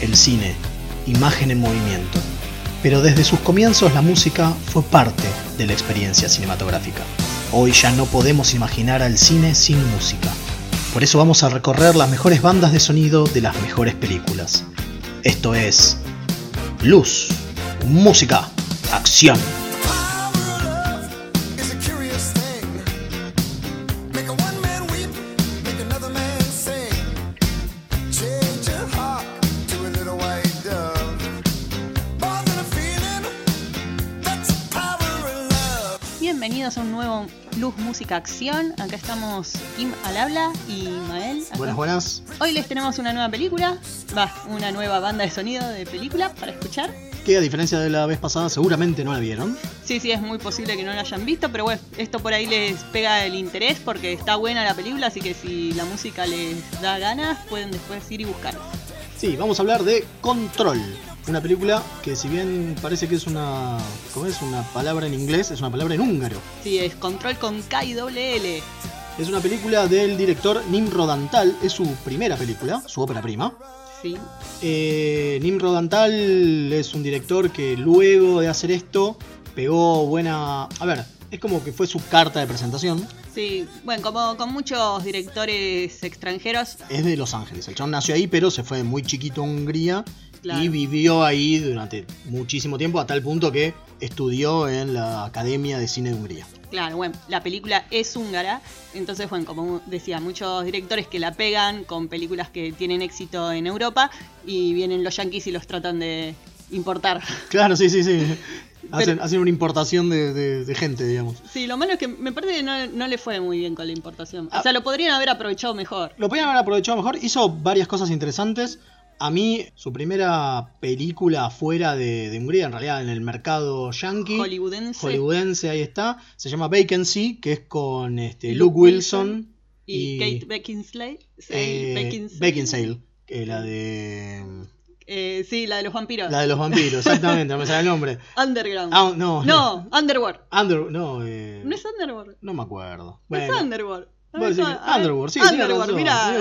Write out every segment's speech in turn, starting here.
el cine, imagen en movimiento. Pero desde sus comienzos la música fue parte de la experiencia cinematográfica. Hoy ya no podemos imaginar al cine sin música. Por eso vamos a recorrer las mejores bandas de sonido de las mejores películas. Esto es Luz, Música, Acción. Música Acción. Acá estamos Kim al habla y Mael. Buenas, buenas. Hoy les tenemos una nueva película, va, una nueva banda de sonido de película para escuchar. Que a diferencia de la vez pasada seguramente no la vieron. Sí, sí, es muy posible que no la hayan visto, pero bueno, esto por ahí les pega el interés porque está buena la película, así que si la música les da ganas, pueden después ir y buscarla. Sí, vamos a hablar de Control. Una película que si bien parece que es una. ¿Cómo es? Una palabra en inglés, es una palabra en húngaro. Sí, es control con K y doble L. Es una película del director Nimrod Antal, es su primera película, su ópera prima. Sí. Eh, Nimrod Antal es un director que luego de hacer esto pegó buena. A ver, es como que fue su carta de presentación. Sí, bueno, como con muchos directores extranjeros. Es de Los Ángeles. El chabón nació ahí, pero se fue muy chiquito a Hungría y vivió ahí durante muchísimo tiempo, a tal punto que estudió en la Academia de Cine de Hungría. Claro, bueno, la película es húngara, entonces, bueno, como decía, muchos directores que la pegan con películas que tienen éxito en Europa y vienen los yankees y los tratan de importar. Claro, sí, sí, sí. Hacen, una importación de, gente, digamos. Sí, lo malo es que me parece que no, le fue muy bien con la importación. O ah. sea, lo podrían haber aprovechado mejor. Lo podrían haber aprovechado mejor. Hizo varias cosas interesantes. A mí, su primera película fuera de, Hungría, en realidad en el mercado yankee. Hollywoodense. Hollywoodense, ahí está. Se llama Vacancy, que es con este, Luke, Wilson, y, Kate Beckinsale. Eh, Beckinsale, que la de. Eh, sí, la de los vampiros. La de los vampiros, exactamente, no me sale el nombre. Underground. Ah, no, no, Underworld. Under, no, eh, no es Underworld. No me acuerdo. No es Underworld. Underworld, sí, Underworld, mira.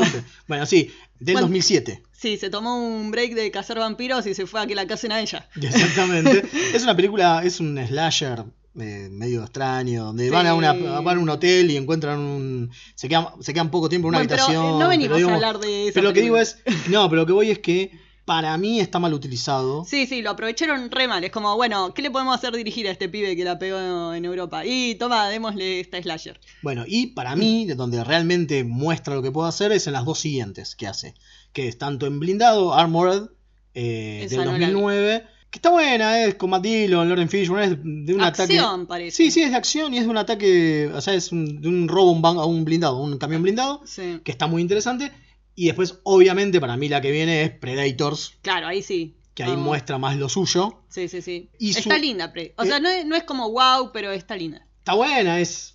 Bueno, sí, del 2007. Sí, se tomó un break de cazar vampiros y se fue a que la casen a ella. Exactamente. es una película, es un slasher eh, medio extraño, donde van, a una, van a un hotel y encuentran un... Se quedan, se quedan poco tiempo en una habitación. Pero no venimos a hablar de eso. Pero lo que digo es... No, pero lo que voy es que para mí está mal utilizado. Sí, sí, lo aprovecharon re mal. Es como, bueno, ¿qué le podemos hacer dirigir a este pibe que la pegó en Europa? Y toma, démosle esta slasher. Bueno, y para mí, donde realmente muestra lo que puede hacer es en las dos siguientes que hace. Que es tanto en Blindado, Armored, eh, del 2009. Que está buena, es con Matt Dillon, Lauren Fishburne, es de un acción, parece. Sí, sí, es de acción y es de un ataque, o sea, es de un robo a un blindado, un camión blindado, sí. que está muy interesante. Y después, obviamente, para mí la que viene es Predators. Claro, ahí sí. Que ahí muestra más lo suyo. Sí, sí, sí. está linda, O sea, no es, como wow, pero está linda. Está buena, es,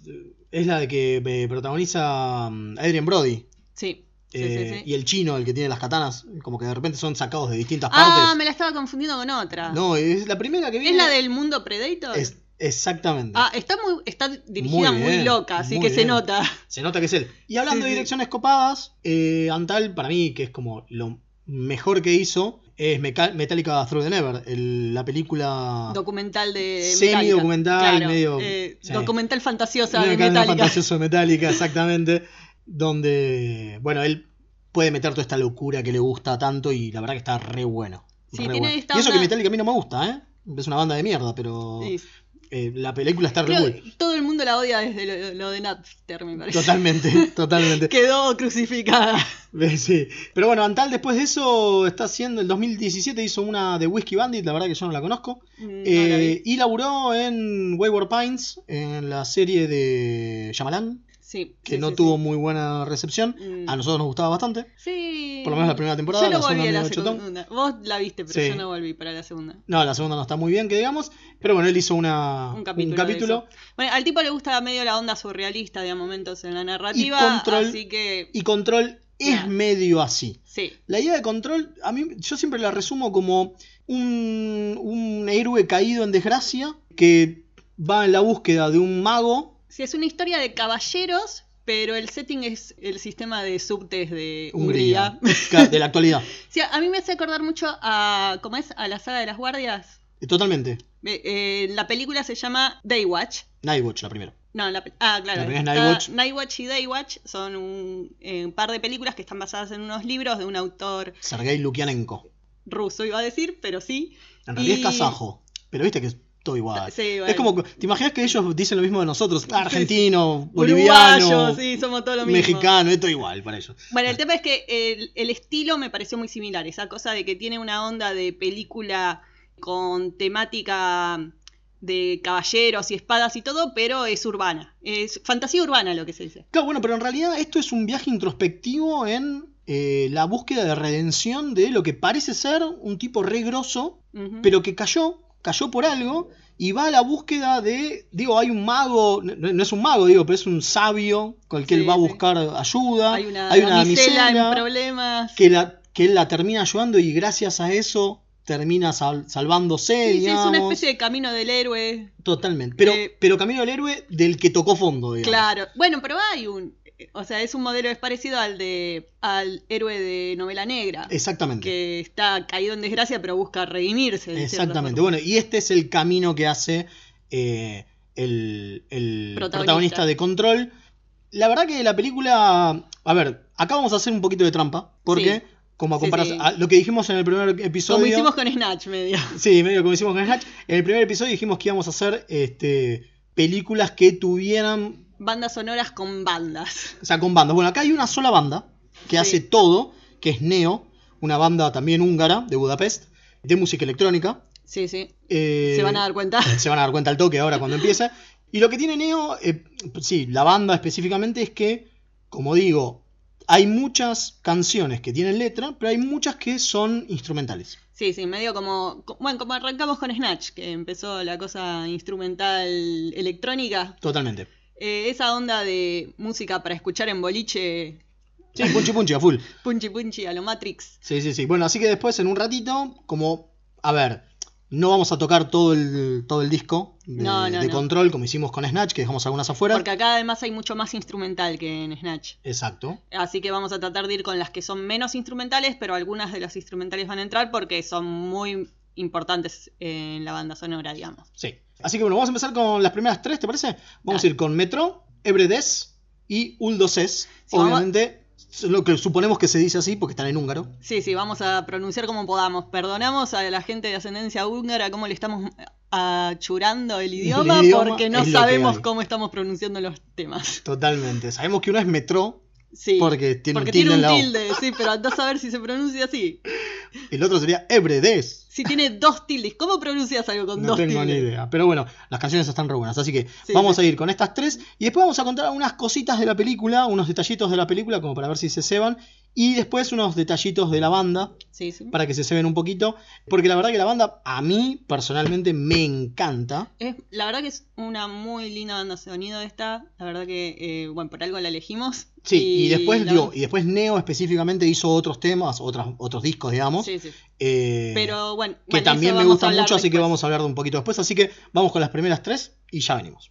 es la de que eh, protagoniza mm, Adrian Brody. Sí. Sí, sí, eh, sí. Y el chino, el que tiene las katanas, como que de repente son sacados de distintas ah, partes. Ah, me la estaba confundiendo con otra. No, es la primera que viene. ¿Es la del mundo Predator? Exactamente. Ah, está muy, está dirigida muy, loca, así que se nota. Se nota que es él. Y hablando de direcciones copadas, eh, Antal, para mí, que es como lo mejor que hizo, es Metallica Through the Never, la película documental de semi documental, medio eh, documental fantasiosa de Metallica. fantasioso de Metallica, exactamente, donde bueno él puede meter toda esta locura que le gusta tanto y la verdad que está re bueno. Sí, tiene y eso que Metallica a mí no me gusta, ¿eh? Es una banda de mierda, pero eh, la película está re Todo el mundo la odia desde lo, de Napster, me parece. Totalmente, totalmente. Quedó crucificada. Sí. Pero bueno, Antal después de eso está haciendo, el 2017 hizo una de Whiskey Bandit, la verdad que yo no la conozco. Mm, eh, y laburó en Wayward Pines, en la serie de Shyamalan que no tuvo muy buena recepción. Mm. A nosotros nos gustaba bastante. Sí. Por lo menos la primera temporada. Yo no volví a la segunda. Vos la viste, pero yo no volví para la segunda. No, la segunda no está muy bien, que digamos. Pero bueno, él hizo una, un capítulo. Bueno, al tipo le gusta medio la onda surrealista de momentos en la narrativa. Y control, así que... Y control es medio así. Sí. La idea de control, a mí, yo siempre la resumo como un, un héroe caído en desgracia que va en la búsqueda de un mago Sí, es una historia de caballeros, pero el setting es el sistema de subtes de Hungría. Hungría. de la actualidad. Sí, a mí me hace acordar mucho a, ¿cómo es? A la saga de las guardias. Totalmente. Eh, eh, la película se llama Daywatch. Nightwatch, la primera. No, la, ah, claro. La primera es está- Nightwatch. Nightwatch y Daywatch son un, eh, un par de películas que están basadas en unos libros de un autor Sergei Lukianenko. ruso, iba a decir, pero sí. En realidad Y- es kazajo. Pero viste que todo igual. Sí. Es como, ¿te imaginas que ellos dicen lo mismo de nosotros? Argentino, Uruguayo, boliviano, sí, somos todo lo mismo. mexicano, es todo igual para ellos. Bueno, el tema es que el, el estilo me pareció muy similar, esa cosa de que tiene una onda de película con temática de caballeros y espadas y todo, pero es urbana. Es fantasía urbana lo que se dice. Claro, bueno, pero en realidad esto es un viaje introspectivo en eh, la búsqueda de redención de lo que parece ser un tipo re grosso, pero que cayó, cayó por algo, y va a la búsqueda de, digo, hay un mago, no, no es un mago, digo, pero es un sabio con el que Sí, él va a buscar ayuda, hay una, hay una damisela damisela en problemas. que, la, que él la termina ayudando y gracias a eso termina sal- salvándose, Sí, sí, es una especie de camino del héroe. Totalmente, pero, Eh, pero Camino del Héroe del que tocó fondo, digamos. Claro. Bueno, pero hay un. O sea, es un modelo, es parecido al de al héroe de novela negra. Exactamente. Que está caído en desgracia, pero busca redimirse. de Exactamente. Bueno, y este es el camino que hace eh, el, el Protagonista. protagonista. de Control. La verdad que la película. A ver, acá vamos a hacer un poquito de trampa. Porque, Sí. como a Sí, comparación. sí. a lo que dijimos en el primer episodio. Como hicimos con Snatch, medio. Sí, medio como hicimos con Snatch. En el primer episodio dijimos que íbamos a hacer este, películas que tuvieran. Bandas sonoras con bandas. O sea, con bandas. Bueno, acá hay una sola banda que Sí. hace todo, que es Neo, una banda también húngara de Budapest, de música electrónica. Sí, sí. Eh, Se van a dar cuenta. se van a dar cuenta al toque ahora cuando empiece. Y lo que tiene Neo, eh, sí, la banda específicamente es que, como digo, hay muchas canciones que tienen letra, pero hay muchas que son instrumentales. Sí, sí, medio como. co- Bueno, como arrancamos con Snatch, que empezó la cosa instrumental electrónica. Totalmente. Eh, esa onda de música para escuchar en boliche, Sí, punchi punchi a full. punchi punchi a lo Matrix. Sí, sí, sí. Bueno, así que después en un ratito, como, a ver, no vamos a tocar todo el, todo el disco de, No, no, de no. control como hicimos con Snatch, que dejamos algunas afuera. Porque acá además hay mucho más instrumental que en Snatch. Exacto. Así que vamos a tratar de ir con las que son menos instrumentales, pero algunas de las instrumentales van a entrar porque son muy importantes en la banda sonora, digamos. Sí. Así que bueno, vamos a empezar con las primeras tres, ¿te parece? Vamos Dale. a ir con Metro, Ebredes y Uldoses. Sí, Obviamente, lo que suponemos que se dice así porque están en húngaro. Sí, sí, vamos a pronunciar como podamos. Perdonamos a la gente de ascendencia húngara cómo le estamos achurando el idioma, idioma porque no sabemos cómo estamos pronunciando los temas. Totalmente. Sabemos que uno es Metro, Sí. Porque tiene un tilde tiene en un la O. tilde, sí, pero andás a ver si se pronuncia así. el otro sería Ebredes. Si tiene dos tildes, ¿cómo pronuncias algo con No dos tengo tildes? ni idea. Pero bueno, las canciones están re buenas. Así que Sí, vamos sí. a ir con estas tres. Y después vamos a contar unas cositas de la película, unos detallitos de la película, como para ver si se ceban. Y después unos detallitos de la banda, Sí, sí. para que se ceben un poquito. Porque la verdad que la banda, a mí personalmente, me encanta. Es, la verdad que es una muy linda banda de sonido esta. La verdad que, eh, bueno, por algo la elegimos. Sí, y, después, digo, y después Neo específicamente hizo otros temas, otros, otros discos, digamos. Sí, sí. eh, Pero bueno, que bueno, también me vamos a gustan hablar mucho, así que vamos a hablar de un poquito después. Así que vamos con las primeras tres y ya venimos.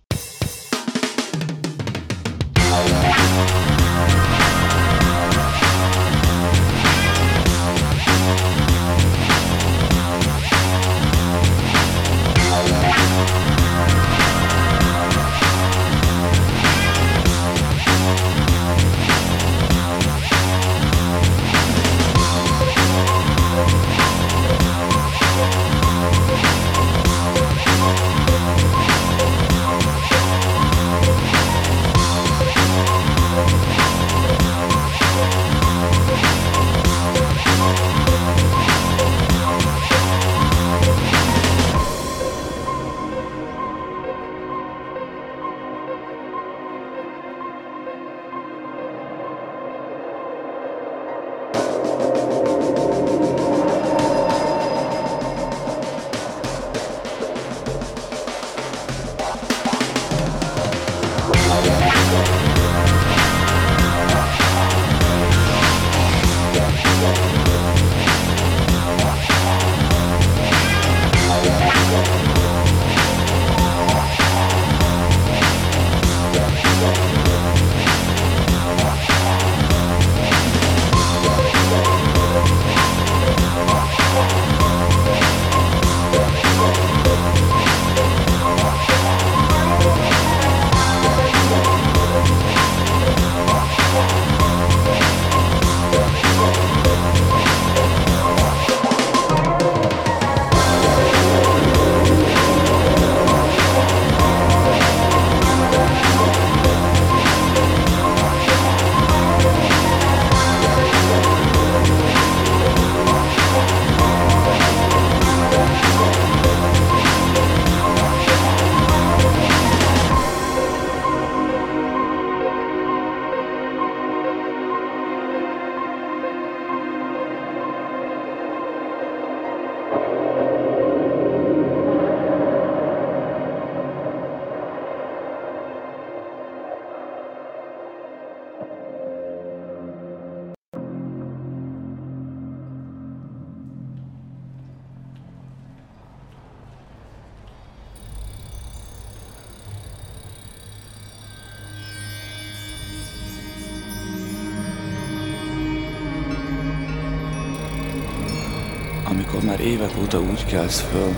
Amikor már évek óta úgy kelsz föl,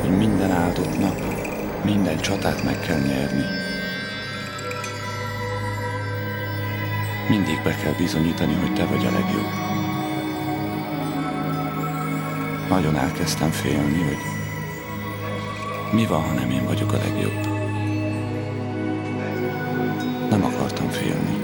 hogy minden áldott nap, minden csatát meg kell nyerni. Mindig be kell bizonyítani, hogy te vagy a legjobb. Nagyon elkezdtem félni, hogy mi van, ha nem én vagyok a legjobb. Nem akartam félni.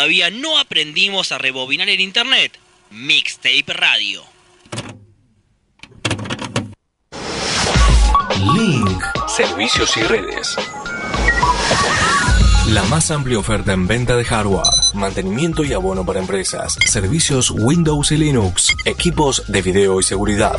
¿Todavía no aprendimos a rebobinar en internet? Mixtape Radio. Link. Servicios y redes. La más amplia oferta en venta de hardware, mantenimiento y abono para empresas, servicios Windows y Linux, equipos de video y seguridad.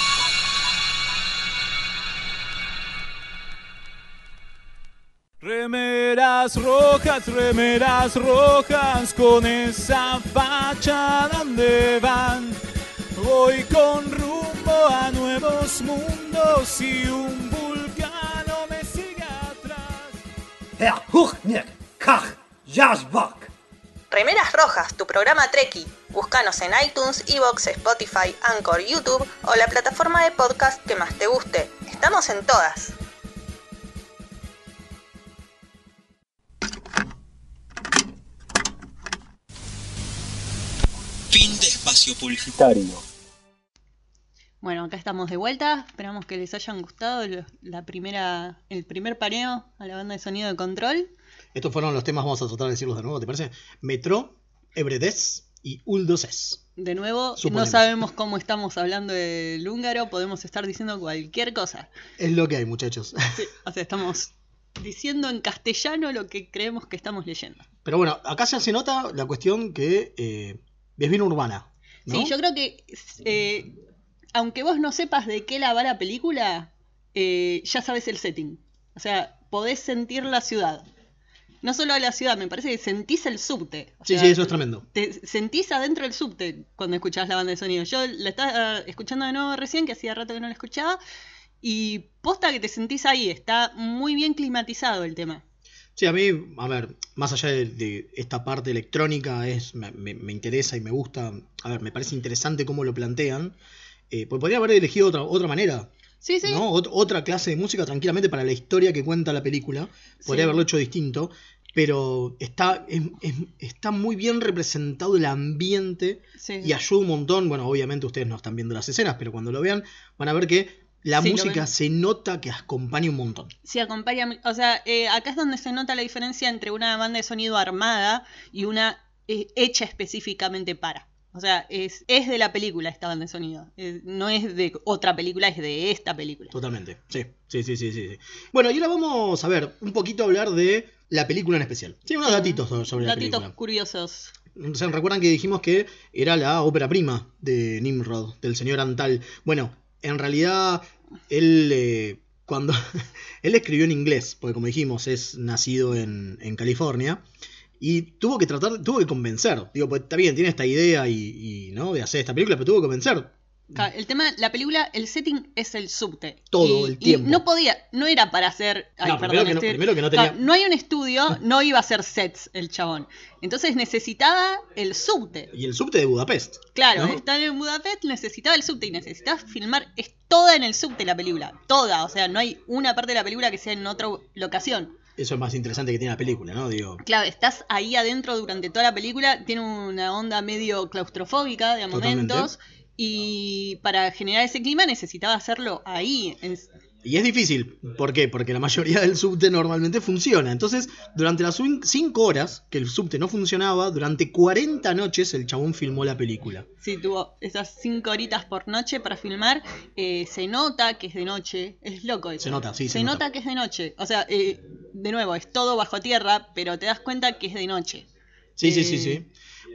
Remeras rojas, remeras rojas, con esa facha donde van. Voy con rumbo a nuevos mundos y un vulcano me sigue atrás. Herr Huchner, Kach, Jasbach. Remeras Rojas, tu programa Treki. Búscanos en iTunes, Evox, Spotify, Anchor, YouTube o la plataforma de podcast que más te guste. Estamos en todas. Fin de espacio publicitario. Bueno, acá estamos de vuelta. Esperamos que les hayan gustado la primera, el primer paneo a la banda de sonido de control. Estos fueron los temas, vamos a tratar de decirlos de nuevo, ¿te parece? Metro, Ebredes y Uldoses. De nuevo, Suponemos. no sabemos cómo estamos hablando del húngaro, podemos estar diciendo cualquier cosa. Es lo que hay, muchachos. Sí, o sea, estamos diciendo en castellano lo que creemos que estamos leyendo. Pero bueno, acá ya se nota la cuestión que eh, es bien urbana. ¿no? Sí, yo creo que eh, aunque vos no sepas de qué la va la película, eh, ya sabes el setting. O sea, podés sentir la ciudad. No solo la ciudad, me parece que sentís el subte. O Sí, sea, sí, eso es tremendo. Te sentís adentro del subte cuando escuchás la banda de sonido. Yo la estaba eh, escuchando de nuevo recién, que hacía rato que no la escuchaba. Y posta que te sentís ahí, está muy bien climatizado el tema. Sí, a mí, a ver, más allá de, de esta parte electrónica, es me, me- me interesa y me gusta. A ver, me parece interesante cómo lo plantean. Eh, pues podría haber elegido otra, otra manera. Sí, sí. ¿no? Ot- otra clase de música tranquilamente para la historia que cuenta la película. Podría Sí. haberlo hecho distinto. Pero está, es- es- está muy bien representado el ambiente y ayuda un montón. Bueno, obviamente ustedes no están viendo las escenas, pero cuando lo vean van a ver que la Sí, música se nota que acompaña un montón. Sí, acompaña. O sea, eh, acá es donde se nota la diferencia entre una banda de sonido armada y una eh, hecha específicamente para. O sea, es, es de la película esta banda de sonido. Eh, no es de otra película, es de esta película. Totalmente, sí, sí, sí, sí, sí. sí. Bueno, y ahora vamos a ver un poquito hablar de la película en especial. Sí, unos datitos so- sobre la Datitos película. curiosos. ¿Se recuerdan que dijimos que era la ópera prima de Nimrod, del señor Antal? Bueno, en realidad él eh, cuando él escribió en inglés, porque como dijimos es nacido en, en California y tuvo que tratar, tuvo que convencer. Digo, pues está bien, tiene esta idea y, y, no de hacer esta película, pero tuvo que convencer. El tema, la película, el setting es el subte. Todo Y- el tiempo. Y no podía, no era para hacer. Ay, No, perdón, primero que no- estoy- primero que no tenía- no hay un estudio, no iba a hacer sets el chabón. Entonces necesitaba el subte. Y el subte de Budapest. Claro, ¿no? estar en Budapest necesitaba el subte y necesitaba filmar, es toda en el subte la película, toda, o sea, no hay una parte de la película que sea en otra locación. Eso es más interesante que tiene la película, ¿no? Digo, Claro, estás ahí adentro durante toda la película, tiene una onda medio claustrofóbica de momentos y para generar ese clima necesitaba hacerlo ahí. Y es difícil. ¿Por qué? Porque la mayoría del subte normalmente funciona. Entonces, durante las 5 horas que el subte no funcionaba, durante 40 noches el chabón filmó la película. Sí, tuvo esas cinco horitas por noche para filmar. eh, se nota que es de noche. Es loco eso. Se nota, sí, se Se nota. nota que es de noche. O sea, eh, de nuevo, es todo bajo tierra, pero te das cuenta que es de noche. Sí, sí, sí, Eh, sí.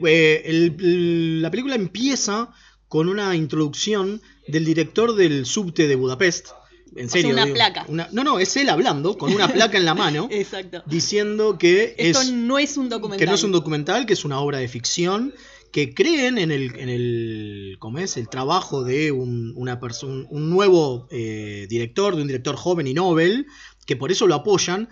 El- el- la película empieza con una introducción del director del subte de Budapest. En sea, una digo, placa. una- no, no, es él hablando con una placa en la mano Exacto. diciendo que Esto es no es un documental. que no es un documental, que es una obra de ficción, que creen en el, en el, ¿cómo es? el trabajo de un, una persona, un nuevo eh, director, de un director joven y Nobel, que por eso lo apoyan,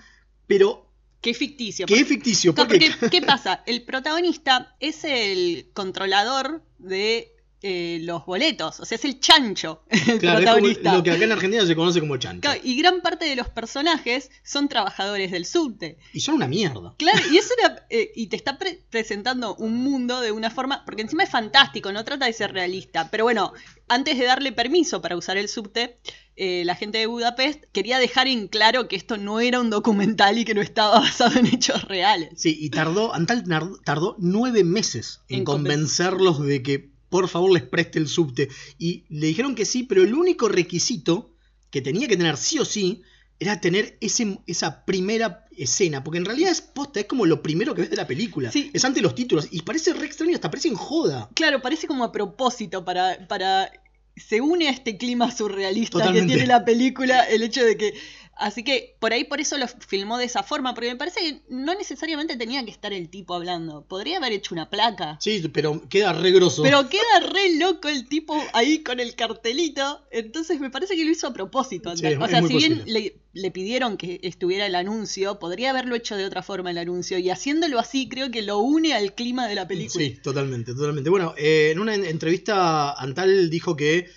pero Que es ficticio. que es ficticio, porque, porque, ¿qué pasa? El protagonista es el controlador de eh, los boletos. O sea, es el chancho, el claro, es protagonista. lo que acá en Argentina se conoce como chancho. Claro, y gran parte de los personajes son trabajadores del subte. Y son una mierda. Claro, y es una, eh, y te está pre- presentando un mundo de una forma, porque encima es fantástico, no trata de ser realista, pero bueno, antes de darle permiso para usar el subte, eh, la gente de Budapest quería dejar en claro que esto no era un documental y que no estaba basado en hechos reales. Sí, y tardó, Antal tardó nueve meses en, En conven- convencerlos de que por favor les preste el subte. Y le dijeron que sí, pero el único requisito que tenía que tener sí o sí era tener ese, esa primera escena, porque en realidad es posta, es como lo primero que ves de la película. Sí. Es ante los títulos, y parece re extraño, hasta parece en joda. Claro, parece como a propósito para, para se une a este clima surrealista Totalmente. que tiene la película el hecho de que así que por ahí por eso lo filmó de esa forma porque me parece que no necesariamente tenía que estar el tipo hablando. Podría haber hecho una placa. Sí, pero queda re grosso. pero queda re loco el tipo ahí con el cartelito. Entonces me parece que lo hizo a propósito Sí, o sea si bien le, le pidieron que estuviera el anuncio podría haberlo hecho de otra forma el anuncio. Y haciéndolo así creo que lo une al clima de la película. Sí, totalmente, totalmente. Bueno, eh, en una en- entrevista Antal dijo que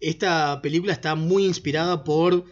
esta película está muy inspirada por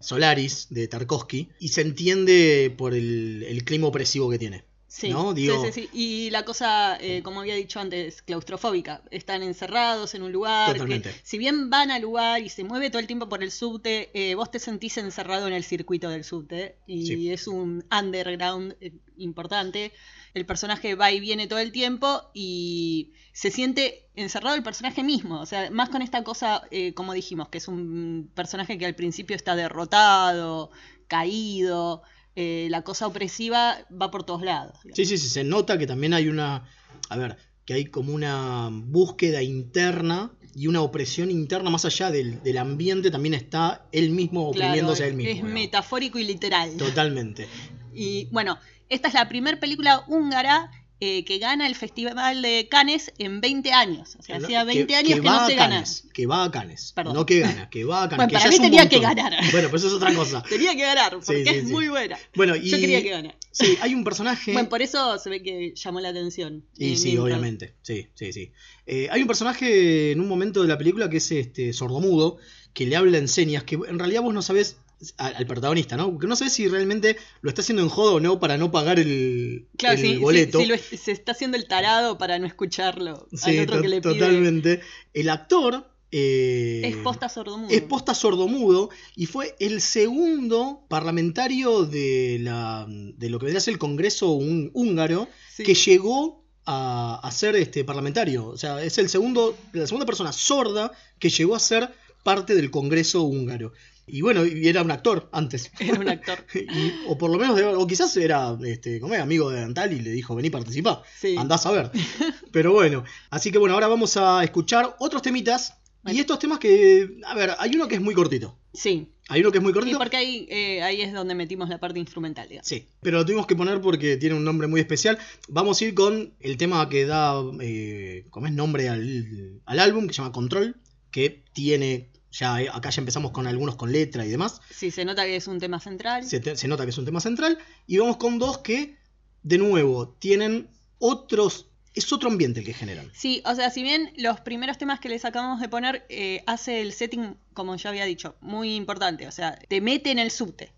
Solaris de Tarkovsky y se entiende por el, el clima opresivo que tiene. Sí, ¿no? Digo- sí, sí, sí. Y la cosa, eh, como había dicho antes, claustrofóbica. Están encerrados en un lugar. Totalmente. Que, si bien van al lugar y se mueve todo el tiempo por el subte, eh, vos te sentís encerrado en el circuito del subte. Y Sí. es un underground eh, importante. El personaje va y viene todo el tiempo y se siente encerrado el personaje mismo. O sea, más con esta cosa, como dijimos, que es un personaje que al principio está derrotado, caído. Eh, la cosa opresiva va por todos lados. Sí, sí, sí, se nota que también hay una, a ver, que hay como una búsqueda interna y una opresión interna más allá del, del ambiente, también está él mismo Claro, oprimiéndose a él es mismo. digamos. metafórico y literal. Totalmente. Y bueno, esta es la primera película húngara eh, que gana el Festival de Cannes en 20 años. O sea, hacía 20 que- años que, no se gana. Cannes, Que va a Canes. Perdón. No que gana, que va a Canes. Bueno, para mí tenía que ganar. Bueno, pues eso es otra cosa. Tenía que ganar, porque Sí, sí, es sí. muy buena. Bueno, y, Yo quería que gane. Sí, hay un personaje. Bueno, por eso se ve que llamó la atención. Y en sí, obviamente. Sí, sí, sí. Eh, hay un personaje en un momento de la película que es este sordomudo, que le habla en señas, que en realidad vos no sabés, al, al protagonista, ¿no? Que no sabés si realmente lo está haciendo en joda o no para no pagar el, Claro, el sí, sí, boleto. sí, lo es- se está haciendo el tarado para no escucharlo Sí, al otro que le pide. totalmente. El actor. eh, Es posta sordomudo. es posta sordomudo y fue el segundo parlamentario de, la, de lo que vendría a ser el Congreso hún- húngaro Sí. que llegó a, a ser este parlamentario. O sea, es el segundo, la segunda persona sorda que llegó a ser parte del Congreso húngaro. Y bueno, y era un actor antes. Era un actor. Y- o por lo menos, o quizás era este, como es, amigo de Antal y le dijo, vení, participá. Sí. Andás a ver. Pero bueno, así que bueno, ahora vamos a escuchar otros temitas. Y estos temas que, a ver, hay uno que es muy cortito. Sí. Hay uno que es muy cortito. porque ahí, eh, ahí es donde metimos la parte instrumental, digamos. Sí, pero lo tuvimos que poner porque tiene un nombre muy especial. Vamos a ir con el tema que da, eh, como es nombre al, al álbum, que se llama Control, que tiene, ya acá ya empezamos con algunos con letra y demás. Sí, se nota que es un tema central. Se, te- se nota que es un tema central. Y vamos con dos que, de nuevo, tienen otros, es otro ambiente el que generan. Sí, o sea, si bien los primeros temas que les acabamos de poner eh, hace el setting, como ya había dicho, muy importante. O sea, te mete en el subte.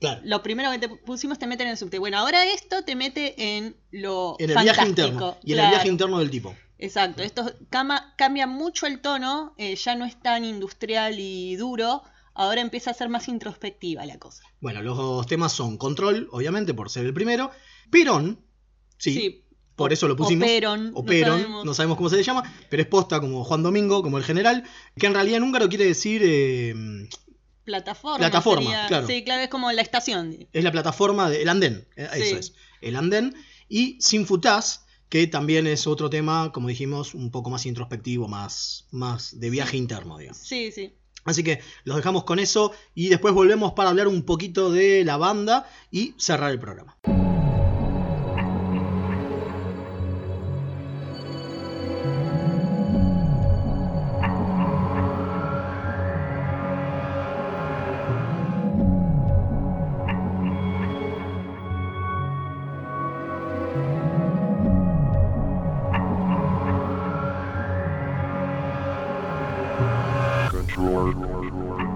Claro. Lo primero que te pusimos te mete en el subte. Bueno, ahora esto te mete en lo En el fantástico. viaje interno. Y en el viaje interno del tipo. Exacto, esto cama- cambia mucho el tono, eh, ya no es tan industrial y duro, ahora empieza a ser más introspectiva la cosa. Bueno, los temas son Control, obviamente, por ser el primero. Perón, sí, por eso lo pusimos. O Perón, o no Perón, sabemos. no sabemos cómo se le llama, pero es posta como Juan Domingo, como el general, que en realidad en húngaro quiere decir, eh, Plataforma. Plataforma, sería- claro. Sí, claro, es como la estación. es la plataforma del andén, eh, Sí. eso es, el andén, y Sin Futás, que también es otro tema, como dijimos, un poco más introspectivo, más, más de viaje interno, digamos. Sí, sí. Así que los dejamos con eso y después volvemos para hablar un poquito de la banda y cerrar el programa. Control.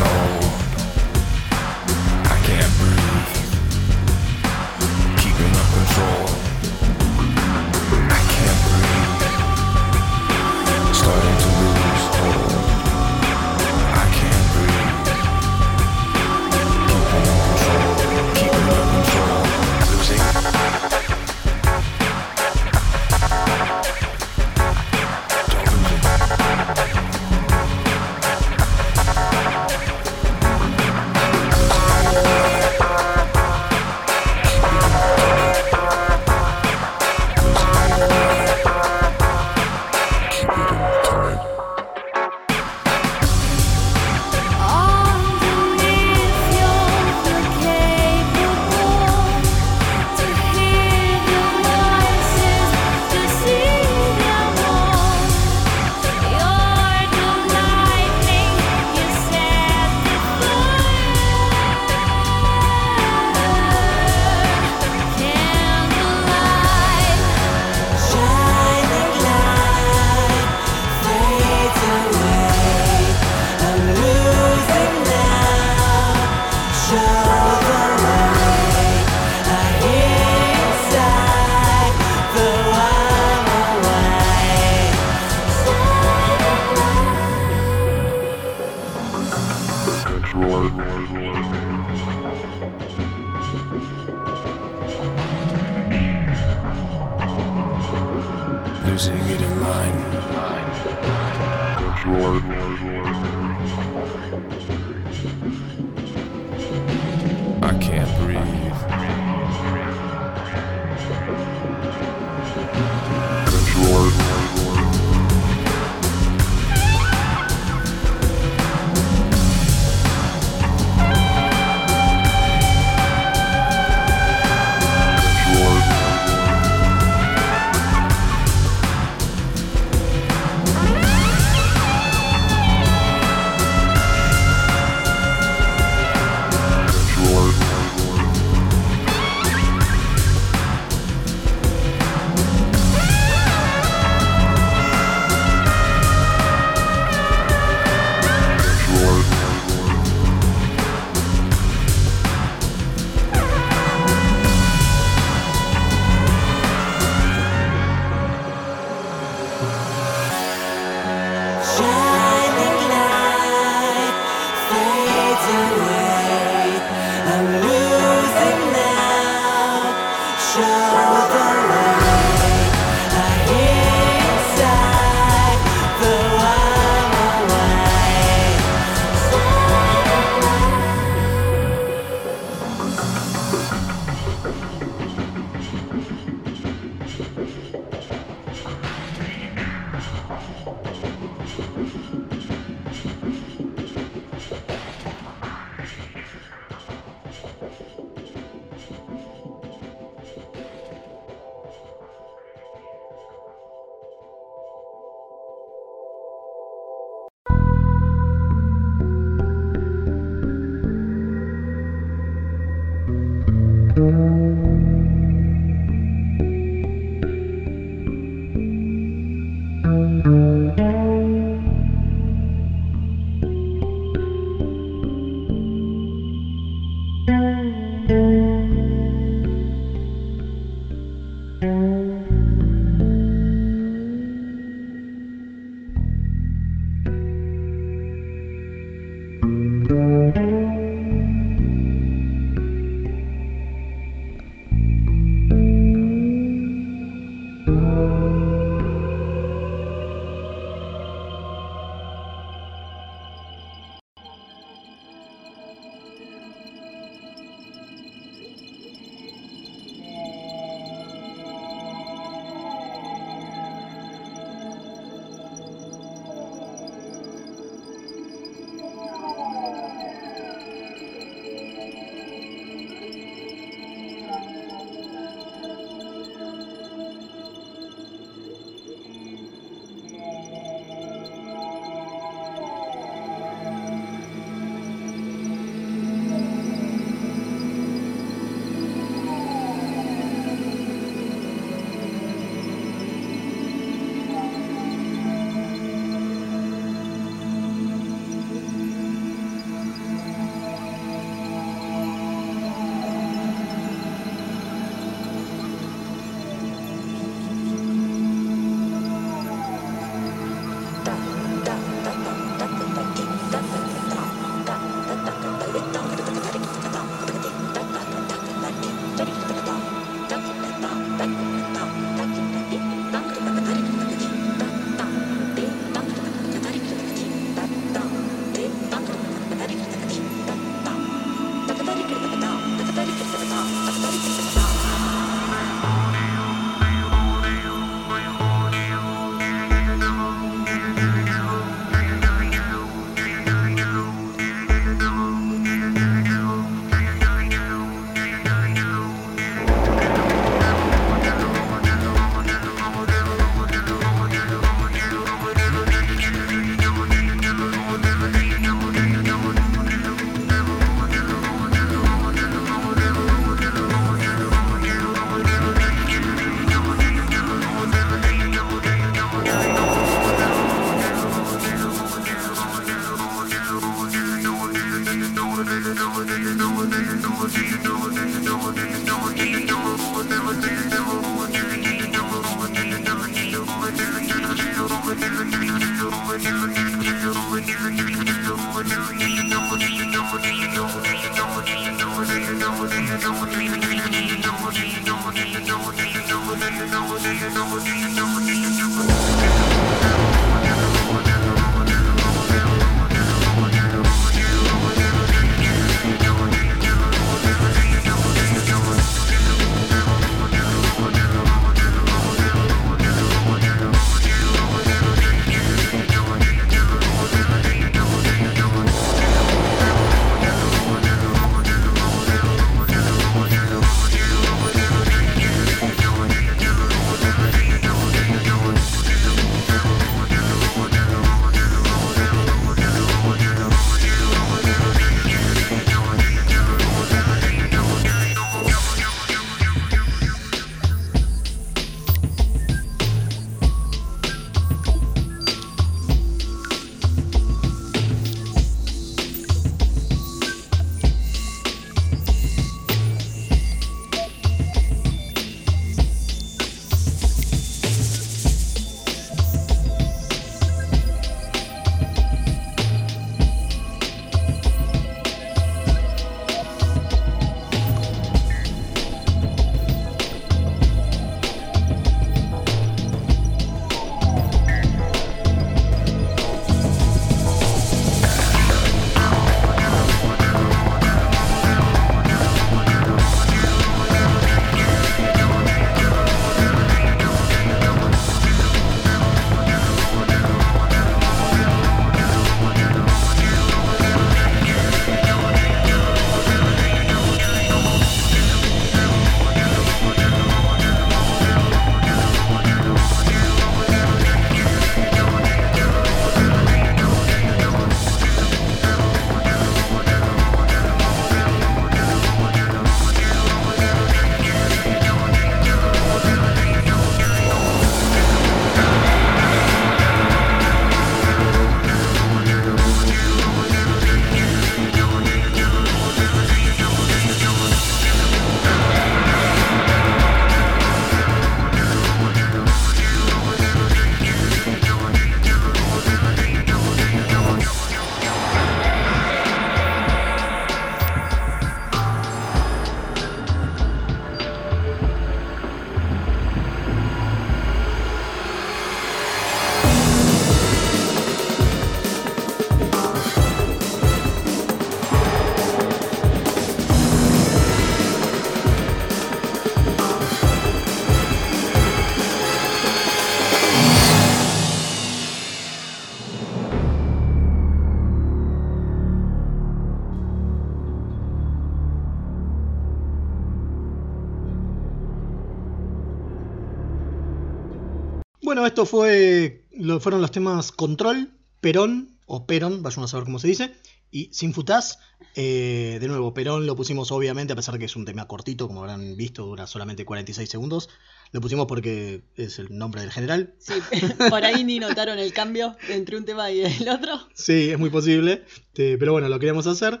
Esto fue lo, fueron los temas Control, Perón, o Perón, vayan a saber cómo se dice, y Sin Futaz. Eh, de nuevo, Perón lo pusimos obviamente, a pesar que es un tema cortito, como habrán visto, dura solamente 46 segundos. Lo pusimos porque es el nombre del general. Sí, por ahí ni notaron el cambio entre un tema y el otro. Sí, es muy posible. eh, pero bueno, lo queríamos hacer.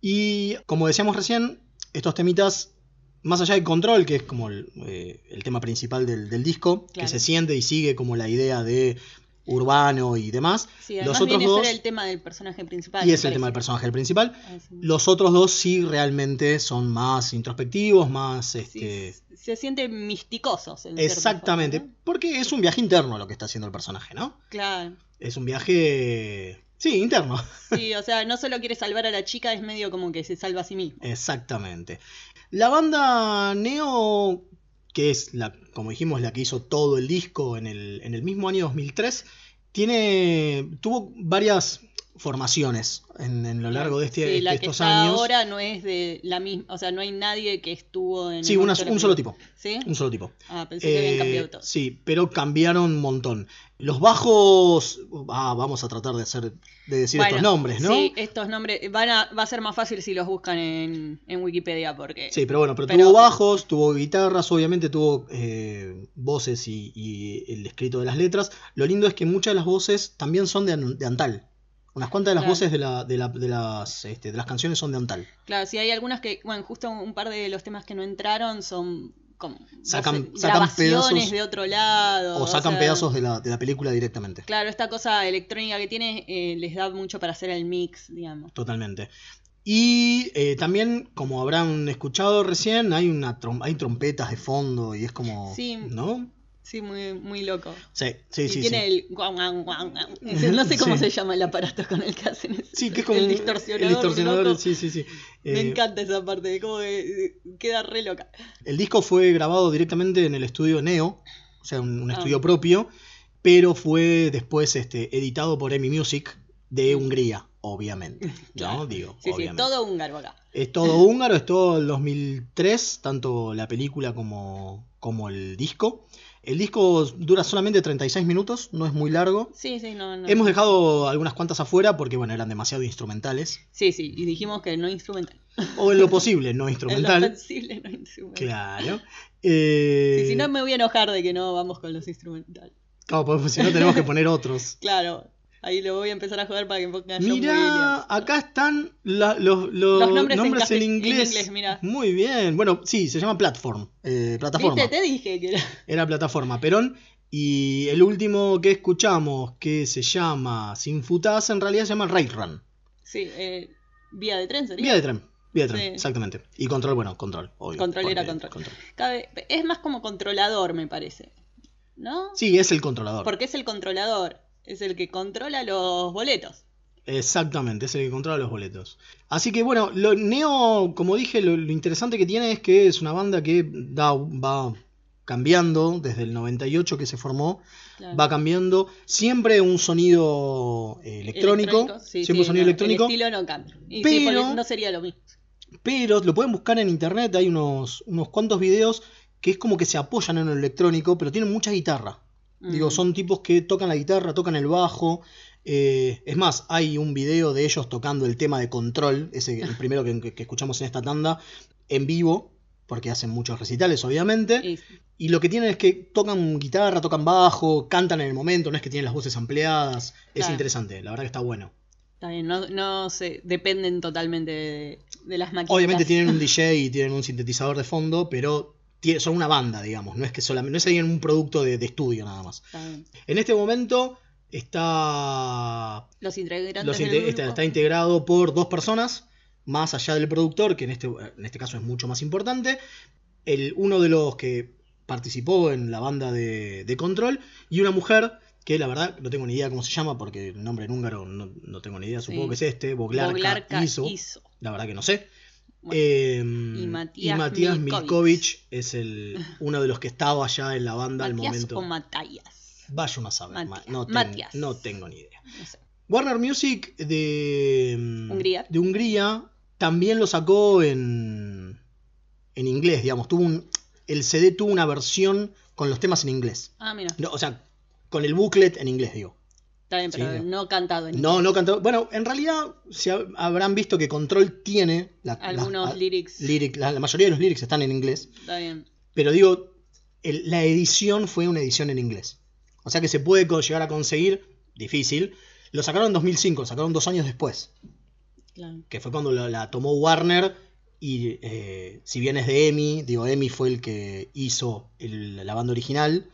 Y como decíamos recién, estos temitas, más allá del control, que es como el, eh, el tema principal del, del disco, Claro. que se siente y sigue como la idea de urbano y demás. Sí, además los otros viene a dos, ser el tema del personaje principal. y es el tema del personaje principal. Ah, sí. Los otros dos sí realmente son más introspectivos, más... Sí, Este, se sienten misticosos. en exactamente, forma, ¿no? porque es un viaje interno lo que está haciendo el personaje, ¿no? Claro. Es un viaje... Sí, interno. Sí, o sea, no solo quiere salvar a la chica, es medio como que se salva a sí mismo. Exactamente. La banda Neo, que es la, como dijimos, la que hizo todo el disco en el, en el mismo año 2003, tiene, tuvo varias formaciones en, en lo largo de, este, Sí, de la que estos está años. ahora no es de la misma, o sea, no hay nadie que estuvo en Sí, el una- un solo tipo. ¿Sí? Un solo tipo. Ah, pensé que habían Eh, cambiado todo. Sí, pero cambiaron un montón. Los bajos, ah, vamos a tratar de hacer, de decir Bueno, estos nombres, ¿no? Sí, estos nombres van a, va a ser más fácil si los buscan en, en Wikipedia porque Sí, pero bueno, pero, Pero- tuvo bajos, tuvo guitarras, obviamente tuvo eh, voces y, y el escrito de las letras. Lo lindo es que muchas de las voces también son de Antal. Unas cuantas de las Claro. voces de, la, de, la- de las, este, de las canciones son de Antal. Claro, sí hay algunas que, bueno, justo un par de los temas que no entraron son como Sacan- voces- sacan pedazos- de otro lado. O sacan sea, pedazos de la, de la película directamente. Claro, esta cosa electrónica que tiene eh, les da mucho para hacer el mix, digamos. Totalmente. Y eh, también, como habrán escuchado recién, hay una trom- hay trompetas de fondo y es como. Sí. ¿No? Sí, muy, muy loco. Sí, sí, y sí. tiene sí. el guau, guau, guau. No sé cómo Sí. se llama el aparato con el que hacen eso. Sí, que es como el distorsionador. El distorsionador, loco. sí, sí, sí. Me Eh, encanta esa parte, como que eh, queda re loca. El disco fue grabado directamente en el estudio Neo, o sea, un, un Ah. estudio propio, pero fue después este, editado por EMI Music de Hungría, obviamente. ¿no? Digo, Sí, sí, obviamente. todo húngaro acá. Es todo húngaro, es todo el 2003, tanto la película como, como el disco. El disco dura solamente 36 minutos, no es muy largo. Sí, sí, no, no. Hemos dejado algunas cuantas afuera porque, bueno, eran demasiado instrumentales. Sí, sí, y dijimos que no instrumental. O en lo posible, no En lo instrumental. posible no instrumental. Claro. Eh, Sí, si no me voy a enojar de que no vamos con los instrumentales. claro, pues, si no tenemos que poner otros. Claro, ahí lo voy a empezar a jugar para que ponga Mira, acá están la- los, los Los nombres en en, castell- en inglés. inglés, mira. Muy bien. Bueno, sí, se llama Platform. eh, plataforma. ¿Viste? Te dije que era. Era plataforma Perón. Y el último que escuchamos, que se llama Sin Futaz, en realidad se llama Rail Run. Sí, eh, vía de tren sería. Vía de tren. Vía de tren, Sí. exactamente. Y control, bueno, control. Obvio, Control era control. Cabe- es más como controlador, me parece. ¿No? Sí, es el controlador. Porque es el controlador. Es el que controla los boletos. Exactamente, es el que controla los boletos. Así que bueno, lo, Neo, como dije, lo, lo interesante que tiene es que es una banda que da, va cambiando desde el 98 que se formó, Claro. va cambiando siempre un sonido eh, electrónico, sí, siempre sí, un sonido no, electrónico, El estilo no cambia. Y Pero- no sería lo mismo. pero lo pueden buscar en internet, hay unos, unos cuantos videos que es como que se apoyan en el electrónico, pero tienen mucha guitarra. Digo, Mm. son tipos que tocan la guitarra, tocan el bajo. eh, es más, hay un video de ellos tocando el tema de control, ese el primero que, escuchamos en esta tanda, en vivo, porque hacen muchos recitales, obviamente. Y- Y lo que tienen es que tocan guitarra, tocan bajo, cantan en el momento, no es que tienen las voces ampliadas. Es interesante, la verdad que está bueno. Está bien, no, no se dependen totalmente de, de las máquinas. Obviamente tienen un DJ y tienen un sintetizador de fondo, pero son una banda, digamos, no es que solamente, no es alguien un producto de, de estudio nada más. En este momento está Los integrantes Los inte- está, está integrado por dos personas, más allá del productor, que en este, en este caso es mucho más importante. El, uno de los que participó en la banda de, de Control, y una mujer que la verdad no tengo ni idea cómo se llama, porque el nombre en húngaro no, no tengo ni idea, supongo Sí. que es este, Boglarka, Boglarka Iso, Iso. la verdad que no sé. Bueno, Eh, y Matías Matías Milkovic. Milkovic es el, uno de los que estaba allá en la banda al momento. o Matías. Vaya uno a saber, Matías. ma- no, ten- Matías. no tengo ni idea. No sé. Warner Music de Hungría. de Hungría también lo sacó en, en inglés, digamos. Tuvo un, el CD tuvo una versión con los temas en inglés. Ah, mira. No, o sea, con el booklet en inglés, digo. Está bien, pero Sí, no cantado en No, no cantó. Bueno, en realidad se ha- habrán visto que Control tiene la- Algunos las- lyrics. lyric- la, la mayoría de los lyrics están en inglés. Está bien. Pero digo, el- la edición fue una edición en inglés. O sea que se puede llegar a conseguir, difícil. Lo sacaron en 2005, lo sacaron dos años después. Claro. Que fue cuando la, la tomó Warner. Y eh, si bien es de EMI, digo, EMI fue el que hizo el- la banda original.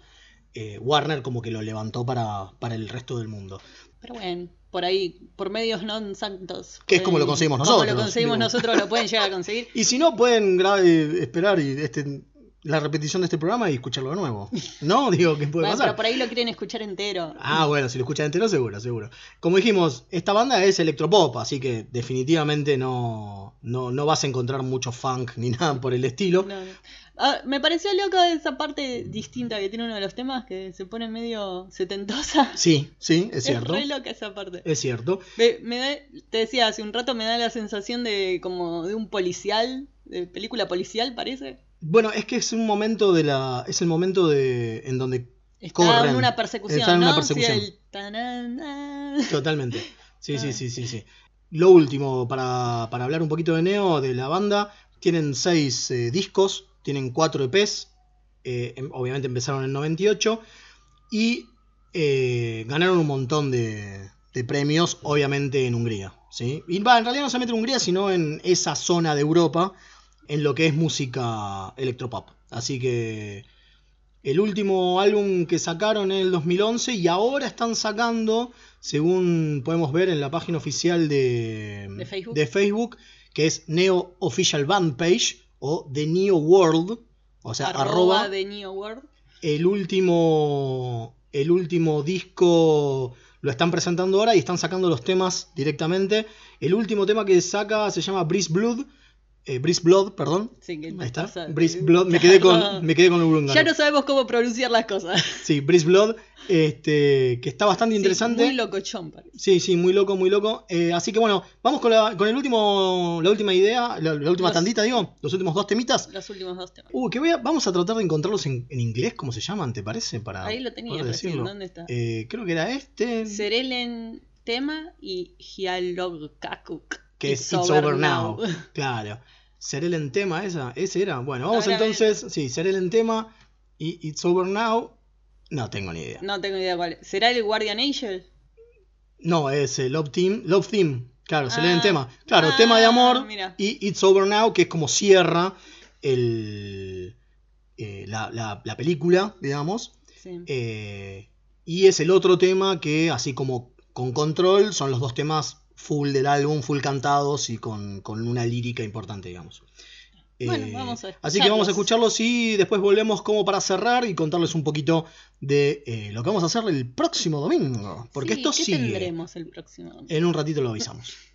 Eh, Warner como que lo levantó para, para el resto del mundo. Pero bueno, por ahí, por medios non santos. Que es como lo conseguimos Como nosotros, lo conseguimos digo. nosotros, lo pueden llegar a conseguir. Y si no, pueden eh, esperar y este, la repetición de este programa y escucharlo de nuevo. ¿No? Digo, ¿qué puede Bueno, pasar? pero por ahí lo quieren escuchar entero. Ah, bueno, si lo escuchan entero, seguro, seguro. Como dijimos, esta banda es electropop, así que definitivamente no, no, no vas a encontrar mucho funk ni nada por el estilo. No, no. Ah, me pareció loco esa parte distinta que tiene uno de los temas que se pone medio setentosa. Sí, sí, es cierto. re loca esa parte. Es cierto. Me, me da- te decía hace un rato, me da la sensación de como de un policial, de película policial parece. Bueno, es que es un momento de la. Es el momento de. en donde Está corren. en una persecución, Está en ¿no? una persecución. Sí, el tanana. Totalmente. Sí, sí, sí, sí, sí. Lo último, para, para hablar un poquito de Neo, de la banda, tienen seis eh, discos, tienen cuatro EPs, eh, em- obviamente empezaron en el 98, y eh, ganaron un montón de, de premios, obviamente en Hungría. ¿sí? Y va, en realidad no solamente en Hungría, sino en esa zona de Europa, en lo que es música electropop. Así que el último álbum que sacaron en el 2011 y ahora están sacando, según podemos ver en la página oficial de, ¿De Facebook? de Facebook, que es Neo Official Band Page o The Neo World, o sea, arroba, arroba, de Neo World. el último el último disco lo están presentando ahora y están sacando los temas directamente. El último tema que saca se llama Breeze Blood, eh, Breeze Blood, perdón. Sí, que Ahí está. pasa- Breeze Blood, me quedé con me quedé con. Ya no sabemos cómo pronunciar las cosas. Sí, Breeze Blood, este, que está bastante Sí, interesante. muy locochón parece. Sí, sí, muy loco, muy loco. Eh, así que bueno, vamos con, la, con el último, la última idea, la, la última Los- tandita, digo, los últimos dos temitas. Los últimos dos temas. Uh, que voy a- vamos a tratar de encontrarlos en, en inglés, ¿cómo se llaman? ¿Te parece? Para Ahí lo tenía decirlo. ¿dónde está? Eh, creo que era este, Serelen tema y Hialogkakuk. Que es It's Over Now. Claro. Serel en tema, esa, ese era. Bueno, vamos A ver, a ver. entonces, sí, Serel en tema y It's Over Now. No tengo ni idea. No tengo idea cuál. ¿Será el Guardian Angel? No, es eh, Love Team, Love Theme. Claro, se lee en Ah. tema. Claro, Ah, tema de amor mira. y It's Over Now, que es como cierra el, eh, la, la- la película, digamos. Sí. Eh, y es el otro tema que, así como con control, son los dos temas full del álbum, full cantados y con, con una lírica importante, digamos. Bueno, Eh, vamos a así que vamos a escucharlos. y después volvemos como para cerrar y contarles un poquito de eh, lo que vamos a hacer el próximo domingo. Porque Sí, esto ¿qué sigue. tendremos el próximo? En un ratito lo avisamos.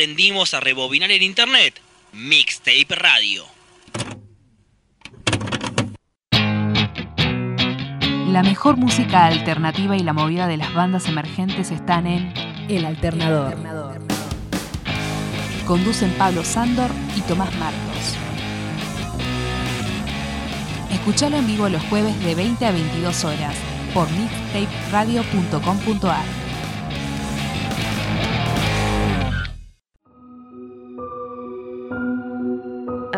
aprendimos a rebobinar en internet? Mixtape Radio. La mejor música alternativa y la movida de las bandas emergentes están en El Alternador. Conducen Pablo Sándor y Tomás Marcos. Escuchalo en vivo los jueves de 20 a 22 horas por mixtaperadio.com.ar.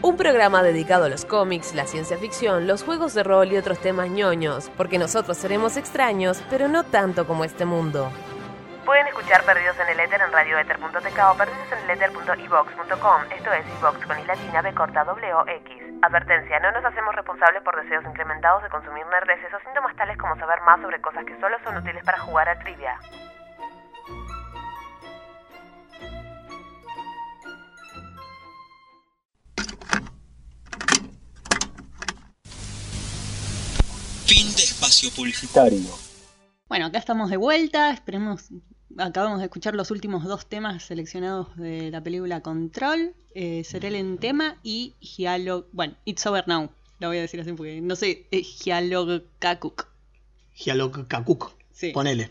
Un programa dedicado a los cómics, la ciencia ficción, los juegos de rol y otros temas ñoños, porque nosotros seremos extraños, pero no tanto como este mundo. Pueden escuchar Perdidos en el Éter en radioether.tk o perdidoseneleter.evox.com. Esto es iVox con i latina b corta w x. Advertencia, no nos hacemos responsables por deseos incrementados de consumir nerdeces o síntomas tales como saber más sobre cosas que solo son útiles para jugar a trivia. Fin de espacio publicitario. Bueno, acá estamos de vuelta, esperemos, acabamos de escuchar los últimos dos temas seleccionados de la película Control, eh, Serel en tema y Gialog, bueno, It's Over Now, lo voy a decir así porque no sé, es Gialog Kakuk. Gialog Kakuk, Sí. ponele.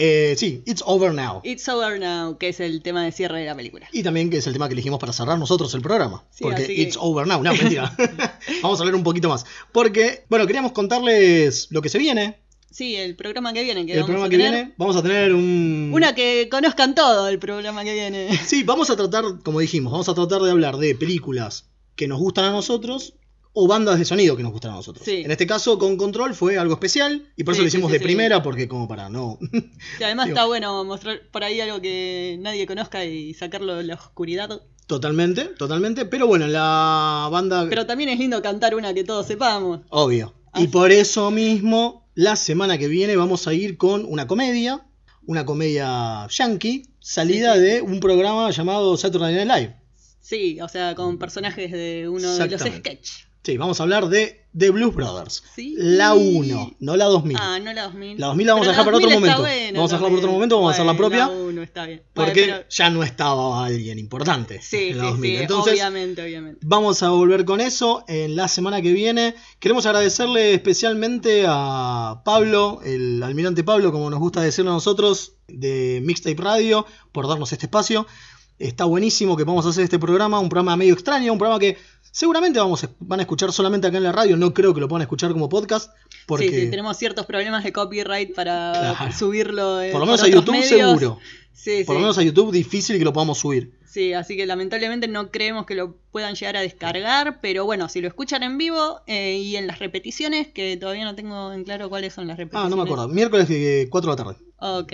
Eh, sí, It's Over Now. It's Over Now, que es el tema de cierre de la película. Y también que es el tema que elegimos para cerrar nosotros el programa. Sí, porque que- it's over now. No, mentira. Vamos a hablar un poquito más. Porque, bueno, queríamos contarles lo que se viene. Sí, el programa que viene. Que el vamos programa a que viene. Vamos a tener un. Una que conozcan todo el programa que viene. Sí, vamos a tratar, como dijimos, vamos a tratar de hablar de películas que nos gustan a nosotros o bandas de sonido que nos gustan a nosotros. Sí. En este caso, con Control fue algo especial y por eso Sí, lo hicimos sí, de primera, porque como para no. Y además Digo. está bueno mostrar por ahí algo que nadie conozca y sacarlo de la oscuridad. totalmente, totalmente. Pero bueno, la banda. Pero también es lindo cantar una que todos sepamos. Obvio. Y por eso mismo, la semana que viene vamos a ir con una comedia, una comedia yankee, salida de un programa llamado Saturday Night Live. Sí, o sea, con personajes de uno de los sketches. Sí, vamos a hablar de The Blues Brothers. Sí. La 1, no la 2000. Ah, no la 2000. La 2000 la vamos Pero a dejar para otro 2000 está momento. buena vamos a dejarla para otro momento, vamos a hacer la Bueno, propia. La 1 está bien. Porque Bueno, pero- ya no estaba alguien importante Sí, en la sí, 2000. sí, Entonces, obviamente, obviamente. Vamos a volver con eso en la semana que viene. Queremos agradecerle especialmente a Pablo, el almirante Pablo, como nos gusta decirlo a nosotros, de Mixtape Radio, por darnos este espacio. Está buenísimo que vamos a hacer este programa, un programa medio extraño, un programa que seguramente vamos a- van a escuchar solamente acá en la radio, no creo que lo puedan escuchar como podcast, porque Sí, sí, tenemos ciertos problemas de copyright para Claro. subirlo. eh, por lo menos a YouTube medios. seguro. Sí, por lo menos a YouTube difícil que lo podamos subir. Sí, así que lamentablemente no creemos que lo puedan llegar a descargar, pero bueno, si lo escuchan en vivo eh, y en las repeticiones, que todavía no tengo en claro cuáles son las repeticiones. Ah, no me acuerdo. Miércoles eh, 4 de la tarde. Ok,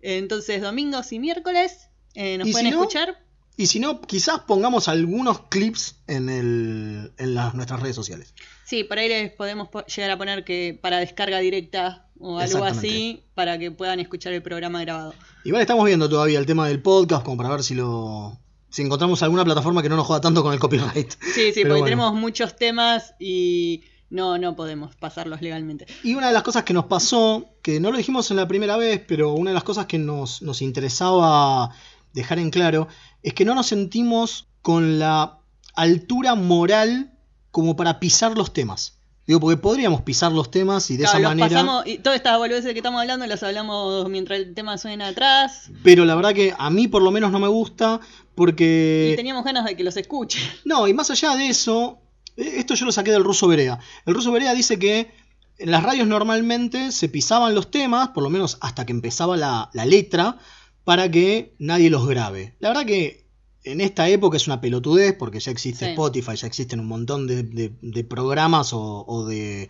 entonces domingos y miércoles eh, nos ¿Y pueden si no? escuchar. Y si no, quizás pongamos algunos clips en, el, en las, nuestras redes sociales. Sí, por ahí les podemos po- llegar a poner que para descarga directa o algo así, para que puedan escuchar el programa grabado. Igual estamos viendo todavía el tema del podcast, como para ver si lo. Si encontramos alguna plataforma que no nos joda tanto con el copyright. Sí, sí, Pero porque bueno. tenemos muchos temas y no, no podemos pasarlos legalmente. Y una de las cosas que nos pasó, que no lo dijimos en la primera vez, pero una de las cosas que nos, nos interesaba dejar en claro, es que no nos sentimos con la altura moral como para pisar los temas. Digo, porque podríamos pisar los temas y de Claro, esa los manera. pasamos, y todas estas boludeces que estamos hablando las hablamos mientras el tema suena atrás. Pero la verdad que a mí por lo menos no me gusta porque... Y teníamos ganas de que los escuchen. No, y más allá de eso, eh, esto yo lo saqué del ruso Berea. El ruso Berea dice que en las radios normalmente se pisaban los temas, por lo menos hasta que empezaba la, la letra, para que nadie los grabe. La verdad que en esta época es una pelotudez, porque ya existe Sí. Spotify, ya existen un montón de, de- de programas o, o de,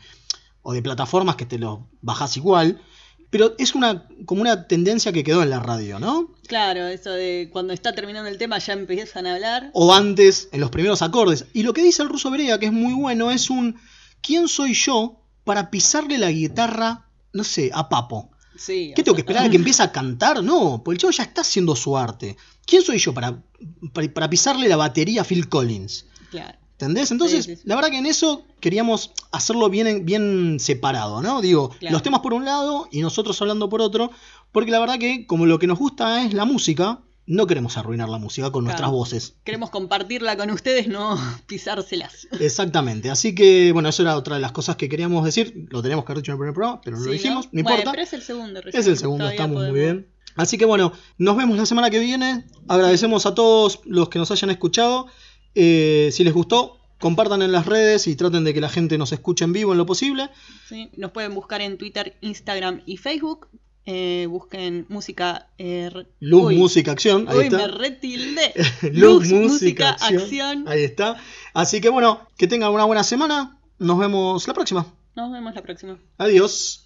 o de plataformas que te los bajás igual. Pero es una como una tendencia que quedó en la radio, ¿no? Claro, eso de cuando está terminando el tema ya empiezan a hablar. o antes, en los primeros acordes. Y lo que dice el ruso Berea, que es muy bueno, es un ¿quién soy yo para pisarle la guitarra, no sé, a Papo? Sí, ¿Qué tengo que esperar a que empiece a cantar? No, porque el chavo ya está haciendo su arte. ¿Quién soy yo para, para, para pisarle la batería a Phil Collins? Claro. ¿Entendés? Entonces, Sí, sí, sí. la verdad que en eso queríamos hacerlo bien, bien separado, ¿no? Digo, Claro. los temas por un lado y nosotros hablando por otro, porque la verdad que como lo que nos gusta es la música, no queremos arruinar la música con nuestras voces. Queremos compartirla con ustedes, no pisárselas. Exactamente, así que bueno, eso era otra de las cosas que queríamos decir. Lo teníamos que haber dicho en el primer programa, pero no Sí, lo dijimos, no, importa. pero es el segundo. recién, es el segundo, estamos muy bien. Así que bueno, nos vemos la semana que viene. Agradecemos a todos los que nos hayan escuchado. Eh, si les gustó, compartan en las redes y traten de que la gente nos escuche en vivo en lo posible. Sí, Nos pueden buscar en Twitter, Instagram y Facebook. Eh, busquen música. eh, Luz, Uy, música, acción. Ahí Uy, está. me retilde. Luz, música, acción. acción. Ahí está. Así que bueno, que tengan una buena semana. Nos vemos la próxima. Nos vemos la próxima. Adiós.